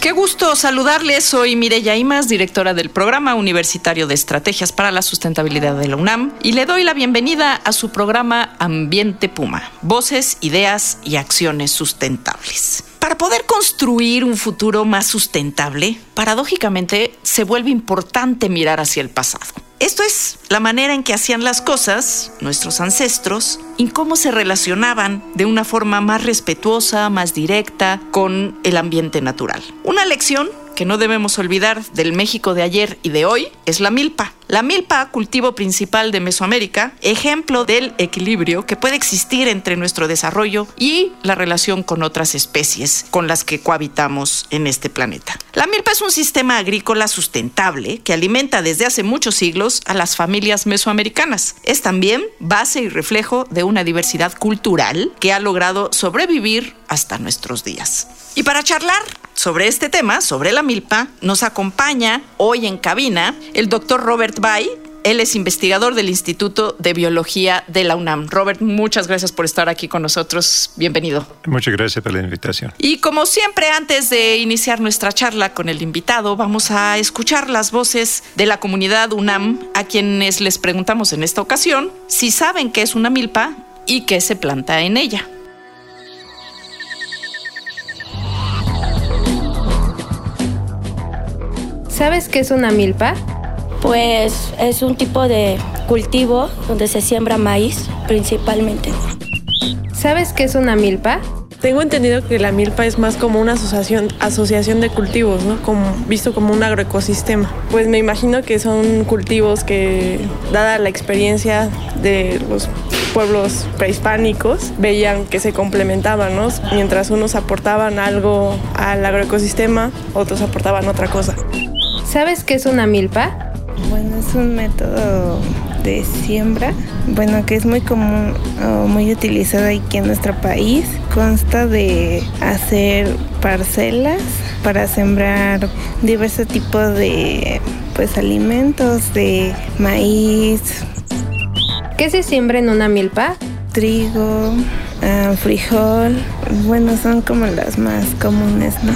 Qué gusto saludarles. Soy Mireya Imas, directora del Programa Universitario de Estrategias para la Sustentabilidad de la UNAM, y le doy la bienvenida a su programa Ambiente Puma, Voces, Ideas y Acciones Sustentables. Para poder construir un futuro más sustentable, paradójicamente se vuelve importante mirar hacia el pasado. Esto es la manera en que hacían las cosas nuestros ancestros y cómo se relacionaban de una forma más respetuosa, más directa con el ambiente natural. Una lección que no debemos olvidar del México de ayer y de hoy es la milpa. La milpa, cultivo principal de Mesoamérica, ejemplo del equilibrio que puede existir entre nuestro desarrollo y la relación con otras especies con las que cohabitamos en este planeta. La milpa es un sistema agrícola sustentable que alimenta desde hace muchos siglos a las familias mesoamericanas. Es también base y reflejo de una diversidad cultural que ha logrado sobrevivir hasta nuestros días. Y para charlar sobre este tema, sobre la milpa, nos acompaña hoy en cabina el doctor Robert Bay. Él es investigador del Instituto de Biología de la UNAM. Robert, muchas gracias por estar aquí con nosotros. Bienvenido. Muchas gracias por la invitación. Y como siempre, antes de iniciar nuestra charla con el invitado, vamos a escuchar las voces de la comunidad UNAM, a quienes les preguntamos en esta ocasión si saben qué es una milpa y qué se planta en ella. ¿Sabes qué es una milpa? Pues es un tipo de cultivo donde se siembra maíz principalmente. ¿Sabes qué es una milpa? Tengo entendido que la milpa es más como una asociación, asociación de cultivos, ¿no? Como, visto como un agroecosistema. Pues me imagino que son cultivos que, dada la experiencia de los pueblos prehispánicos, veían que se complementaban, ¿no? Mientras unos aportaban algo al agroecosistema, otros aportaban otra cosa. ¿Sabes qué es una milpa? Es un método de siembra, bueno, que es muy común o muy utilizado aquí en nuestro país. Consta de hacer parcelas para sembrar diversos tipos de pues alimentos, de maíz. ¿Qué se siembra en una milpa? Trigo, uh, frijol, bueno, son como las más comunes, ¿no?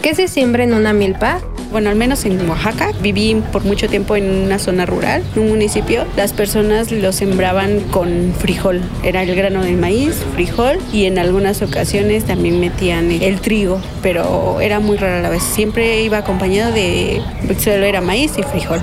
¿Qué se siembra en una milpa? Bueno, al menos en Oaxaca, viví por mucho tiempo en una zona rural, en un municipio, las personas lo sembraban con frijol, era el grano de maíz, frijol y en algunas ocasiones también metían el trigo, pero era muy rara la vez, siempre iba acompañado de, solo era maíz y frijol.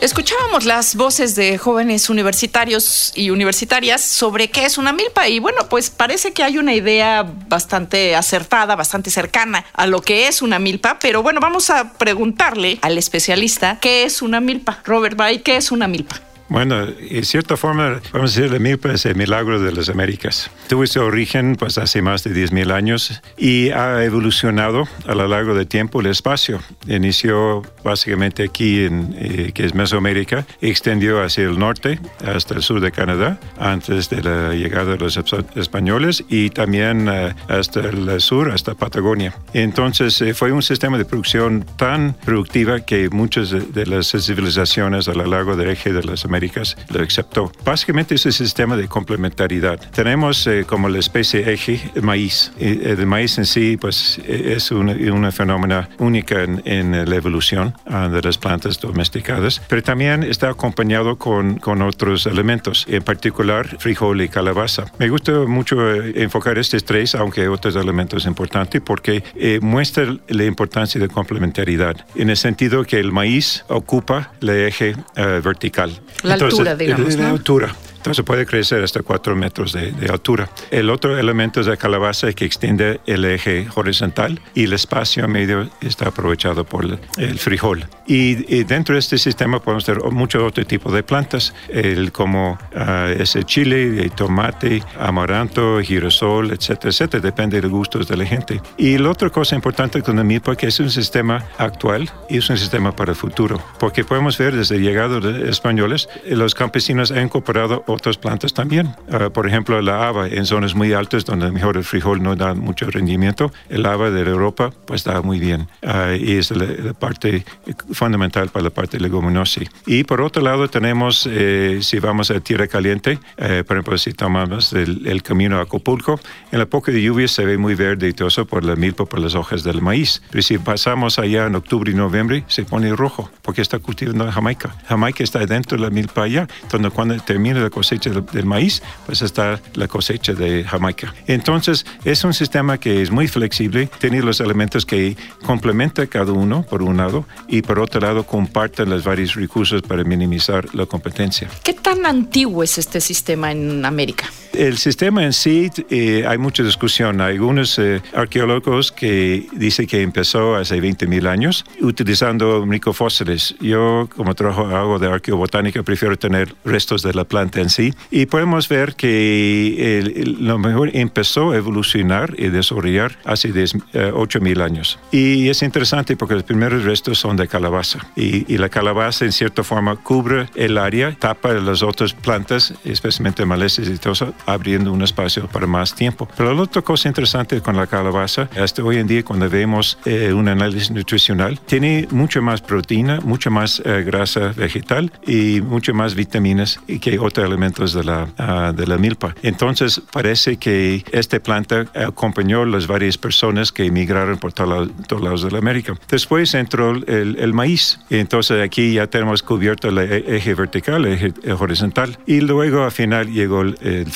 Escuchábamos las voces de jóvenes universitarios y universitarias sobre qué es una milpa y bueno, pues parece que hay una idea bastante acertada, bastante cercana a lo que es una milpa, pero bueno, vamos a preguntarle al especialista qué es una milpa. Robert Bay, ¿qué es una milpa? Bueno, en cierta forma, vamos a decir, la milpa es el milagro de las Américas. Tuvo su origen pues, hace más de 10.000 años y ha evolucionado a lo largo del tiempo el espacio. Inició básicamente aquí, en, eh, que es Mesoamérica, extendió hacia el norte hasta el sur de Canadá, antes de la llegada de los españoles, y también eh, hasta el sur, hasta Patagonia. Entonces, eh, fue un sistema de producción tan productiva que muchas de, de las civilizaciones a lo largo del eje de las Américas lo aceptó. Básicamente es un sistema de complementariedad. Tenemos eh, como la especie eje el maíz. Y el maíz en sí pues, es una, una fenómeno única en, en, la evolución uh, de las plantas domesticadas, pero también está acompañado con, con otros elementos, en particular frijol y calabaza. Me gusta mucho eh, enfocar estos tres, aunque hay otros elementos importantes, porque eh, muestra la importancia de complementariedad, en el sentido que el maíz ocupa el eje uh, vertical. La Entonces, altura, digamos. La ¿no? altura. Entonces puede crecer hasta 4 metros de, altura. El otro elemento es la calabaza que extiende el eje horizontal y el espacio medio está aprovechado por el, frijol. Y, dentro de este sistema podemos tener muchos otros tipos de plantas, el, como uh, ese chile, el tomate, amaranto, girasol, etcétera, etcétera. Depende de gustos de la gente. Y la otra cosa importante con la milpa que es un sistema actual y es un sistema para el futuro, porque podemos ver desde llegado de españoles, los campesinos han incorporado otras plantas también. Uh, por ejemplo, la haba en zonas muy altas donde mejor el frijol no da mucho rendimiento, el haba de Europa pues da muy bien uh, y es la, parte fundamental para la parte leguminosa. Y por otro lado tenemos, eh, si vamos a tierra caliente, eh, por ejemplo, si tomamos el, el, camino a Acapulco, en la época de lluvia se ve muy verde y todo eso por la milpa, por las hojas del maíz. Pero si pasamos allá en octubre y noviembre, se pone rojo porque está cultivando en Jamaica. Jamaica está dentro de la milpa allá, donde cuando termina la cosecha del, maíz, pues está la cosecha de Jamaica. Entonces, es un sistema que es muy flexible, tiene los elementos que complementa cada uno, por un lado, y por otro lado, comparte los varios recursos para minimizar la competencia. ¿Qué tan antiguo es este sistema en América? El sistema en sí, eh, hay mucha discusión. Hay algunos eh, arqueólogos que dicen que empezó hace 20.000 años utilizando microfósiles. Yo, como trabajo algo de arqueobotánica, prefiero tener restos de la planta en sí. Y podemos ver que lo mejor empezó a evolucionar y desarrollar hace 8.000 eh, años. Y es interesante porque los primeros restos son de calabaza. Y, y la calabaza, en cierta forma, cubre el área, tapa las otras plantas, especialmente malezas y todo eso, abriendo un espacio para más tiempo. Pero la otra cosa interesante con la calabaza, hasta hoy en día cuando vemos eh, un análisis nutricional, tiene mucha más proteína, mucha más eh, grasa vegetal y mucho más vitaminas que otros elementos de la, ah, de la milpa. Entonces parece que esta planta acompañó las varias personas que emigraron por todos lados de la América. Después entró el, el maíz. Entonces aquí ya tenemos cubierto el eje vertical, el eje horizontal. Y luego al final llegó el, el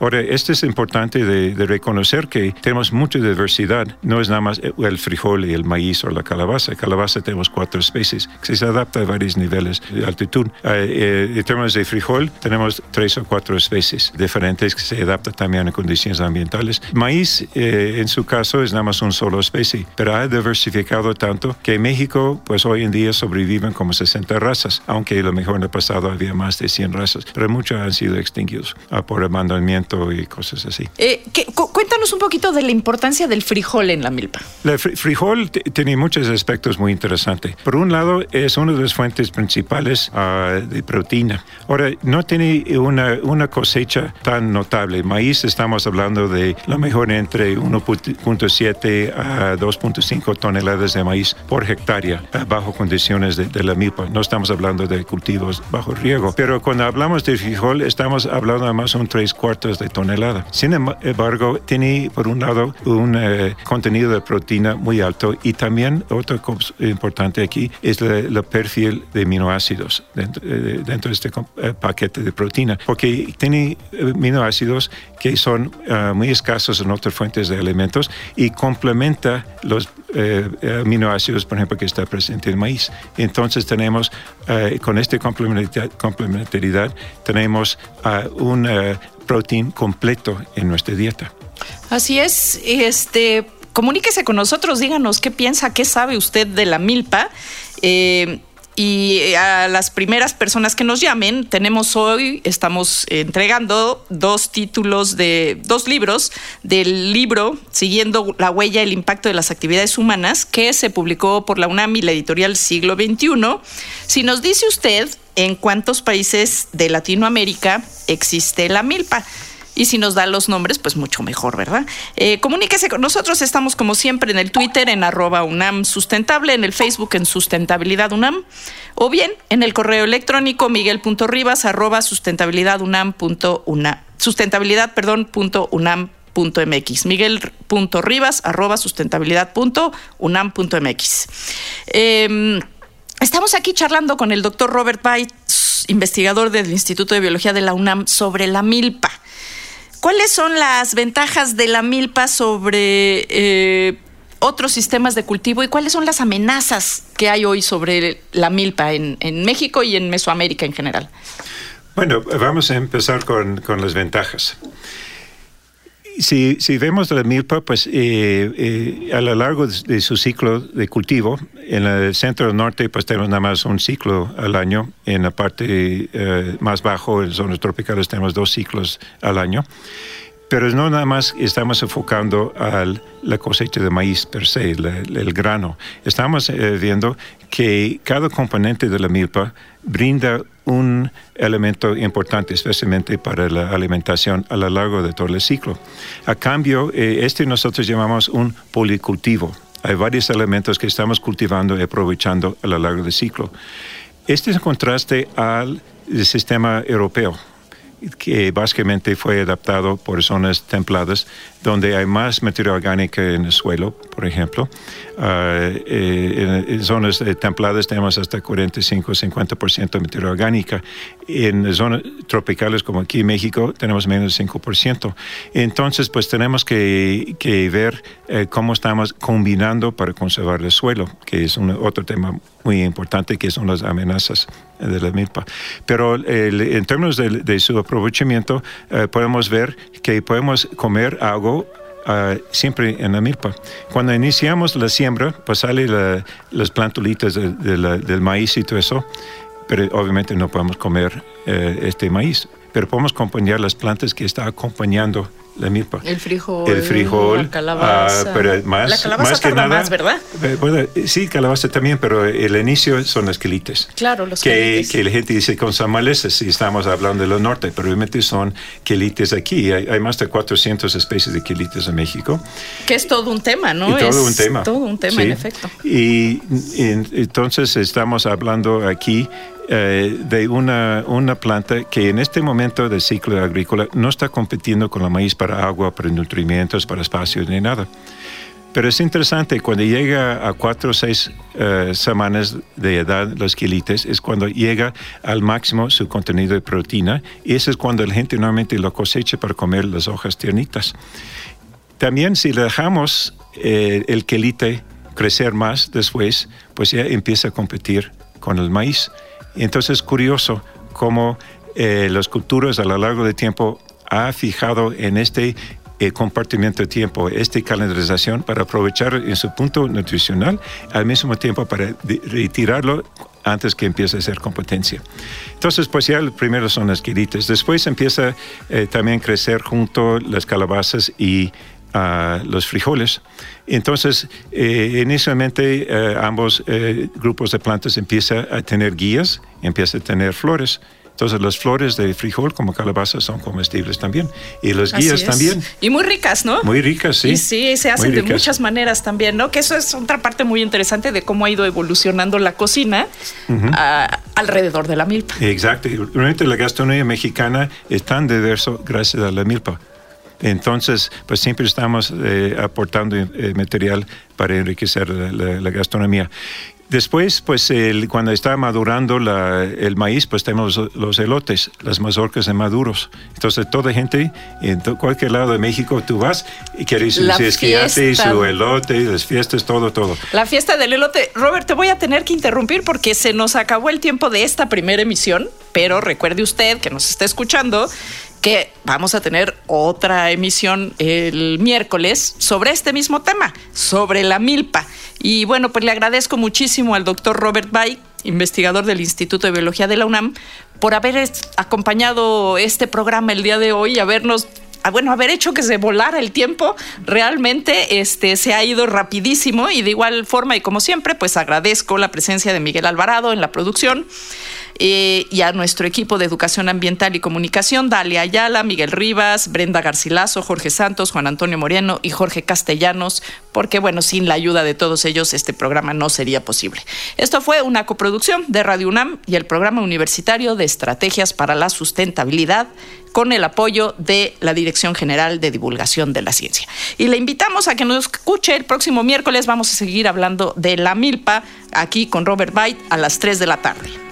Ahora, esto es importante de, reconocer que tenemos mucha diversidad. No es nada más el frijol y el maíz o la calabaza. Calabaza tenemos cuatro especies que se adaptan a varios niveles de altitud. Eh, eh, en términos de frijol, tenemos tres o cuatro especies diferentes que se adaptan también a condiciones ambientales. Maíz, eh, en su caso, es nada más una sola especie, pero ha diversificado tanto que en México, pues hoy en día sobreviven como 60 razas, aunque a lo mejor en el pasado había más de 100 razas, pero muchos han sido extinguidos ah, por mandamiento y cosas así. Eh, cuéntanos un poquito de la importancia del frijol en la milpa. El frijol tiene muchos aspectos muy interesantes. Por un lado, es una de las fuentes principales ah, de proteína. Ahora, no tiene una, una cosecha tan notable. Maíz, estamos hablando de lo mejor entre 1.7 a 2.5 toneladas de maíz por hectárea ah, bajo condiciones de, de, la milpa. No estamos hablando de cultivos bajo riego. Pero cuando hablamos de frijol, estamos hablando además un cuartos de tonelada. Sin embargo, tiene por un lado un eh, contenido de proteína muy alto y también otra cosa importante aquí es el perfil de aminoácidos dentro, eh, de este eh, paquete de proteína, porque tiene aminoácidos que son muy escasos en otras fuentes de alimentos y complementa los aminoácidos, por ejemplo, que está presente en maíz. Entonces tenemos, con esta complementariedad, tenemos un protein completo en nuestra dieta. Así es, este, comuníquese con nosotros, díganos qué piensa, qué sabe usted de la milpa. Eh, y a las primeras personas que nos llamen, tenemos hoy, estamos entregando dos títulos de dos libros del libro Siguiendo la huella, el impacto de las actividades humanas, que se publicó por la UNAM y la editorial Siglo XXI. Si nos dice usted en cuántos países de Latinoamérica existe la milpa. Y si nos da los nombres, pues mucho mejor, ¿verdad? Eh, comuníquese con nosotros, estamos como siempre en el Twitter en arroba UNAM Sustentable, en el Facebook en Sustentabilidad UNAM, o bien en el correo electrónico miguel.ribas arroba sustentabilidadunam.unam, sustentabilidad, perdón, punto unam miguel.ribas arroba sustentabilidad.unam.mx. Eh, estamos aquí charlando con el doctor Robert Bites, investigador del Instituto de Biología de la UNAM, sobre la milpa. ¿Cuáles son las ventajas de la milpa sobre eh, otros sistemas de cultivo y cuáles son las amenazas que hay hoy sobre la milpa en, México y en Mesoamérica en general? Bueno, vamos a empezar con, con las ventajas. Si, si, vemos la milpa, pues eh, eh, a lo largo de, su ciclo de cultivo, en el centro norte, pues tenemos nada más un ciclo al año. En la parte eh, más bajo, en zonas tropicales, tenemos dos ciclos al año. Pero no nada más estamos enfocando a la cosecha de maíz per se, el grano. Estamos eh, viendo que cada componente de la milpa brinda un elemento importante, especialmente para la alimentación a lo largo de todo el ciclo. A cambio, eh, este nosotros llamamos un policultivo. Hay varios elementos que estamos cultivando y aprovechando a lo largo del ciclo. Este es un contraste al sistema europeo que básicamente fue adaptado por zonas templadas donde hay más materia orgánica en el suelo, por ejemplo. Ah, eh, en, zonas eh, templadas tenemos hasta 45-50% de materia orgánica. En zonas tropicales como aquí en México tenemos menos del 5%. Entonces, pues tenemos que, que ver eh, cómo estamos combinando para conservar el suelo, que es un, otro tema muy importante, que son las amenazas de la milpa. Pero en términos de, su aprovechamiento, podemos ver que podemos comer algo Ah, siempre en la milpa. Cuando iniciamos la siembra, pues sale las plantulitas del maíz y todo eso, pero obviamente no podemos comer eh, este maíz, pero podemos acompañar las plantas que está acompañando la milpa. El frijol. El frijol. La calabaza. Ah, pero más, la calabaza más que nada, más, ¿verdad? Eh, bueno, sí, calabaza también, pero el inicio son las quelites. Claro, los que, quelites. Que la gente dice con son malezas si estamos hablando del norte, pero realmente son quelites aquí. Hay, hay, más de 400 especies de quelites en México. Que es todo un tema, ¿no? Y todo es un tema. Todo un tema, sí. en efecto. Y, y entonces estamos hablando aquí eh, de una, una planta que en este momento del ciclo agrícola no está compitiendo con la maíz para agua, para nutrimientos, para espacio ni nada. Pero es interesante, cuando llega a cuatro o seis uh, semanas de edad los quilites, es cuando llega al máximo su contenido de proteína y eso es cuando la gente normalmente lo cosecha para comer las hojas tiernitas. También si le dejamos eh, el quelite crecer más después, pues ya empieza a competir con el maíz. Entonces es curioso cómo eh, las culturas a lo largo del tiempo ha fijado en este eh, compartimiento de tiempo, esta calendarización para aprovechar en su punto nutricional, al mismo tiempo para retirarlo antes que empiece a ser competencia. Entonces, pues ya primero son las quilites. Después empieza eh, también a crecer junto las calabazas y uh, los frijoles. Entonces, eh, inicialmente eh, ambos eh, grupos de plantas empiezan a tener guías, empiezan a tener flores. Entonces, las flores de frijol como calabaza son comestibles también. Y las Así guías es. también. Y muy ricas, ¿no? Muy ricas, sí. Y sí, se hacen de muchas maneras también, ¿no? Que eso es otra parte muy interesante de cómo ha ido evolucionando la cocina Ujú. ah, alrededor de la milpa. Exacto. Realmente la gastronomía mexicana es tan diverso gracias a la milpa. Entonces, pues siempre estamos eh, aportando eh, material para enriquecer la, la- la gastronomía. Después, pues el- cuando está madurando la- el maíz, pues tenemos los, elotes, las mazorcas de maduros. Entonces, toda gente, en to- cualquier lado de México, tú vas y quieres La su esquiate, su elote, las fiestas, todo, todo. La fiesta del elote. Robert, te voy a tener que interrumpir porque se nos acabó el tiempo de esta primera emisión, pero recuerde usted que nos está escuchando que vamos a tener otra emisión el miércoles sobre este mismo tema, sobre la milpa. Y bueno, pues le agradezco muchísimo al doctor Robert Bay, investigador del Instituto de Biología de la UNAM, por haber acompañado este programa el día de hoy y habernos ah, bueno, haber hecho que se volara el tiempo, realmente este, se ha ido rapidísimo y de igual forma y como siempre, pues agradezco la presencia de Miguel Alvarado en la producción eh, y a nuestro equipo de Educación Ambiental y Comunicación, Dalia Ayala, Miguel Rivas, Brenda Garcilaso, Jorge Santos, Juan Antonio Moreno y Jorge Castellanos, porque bueno, sin la ayuda de todos ellos este programa no sería posible. Esto fue una coproducción de Radio UNAM y el Programa Universitario de Estrategias para la Sustentabilidad con el apoyo de la Dirección General de Divulgación de la Ciencia. Y le invitamos a que nos escuche el próximo miércoles. Vamos a seguir hablando de la milpa aquí con Robert Byte a las 3 de la tarde.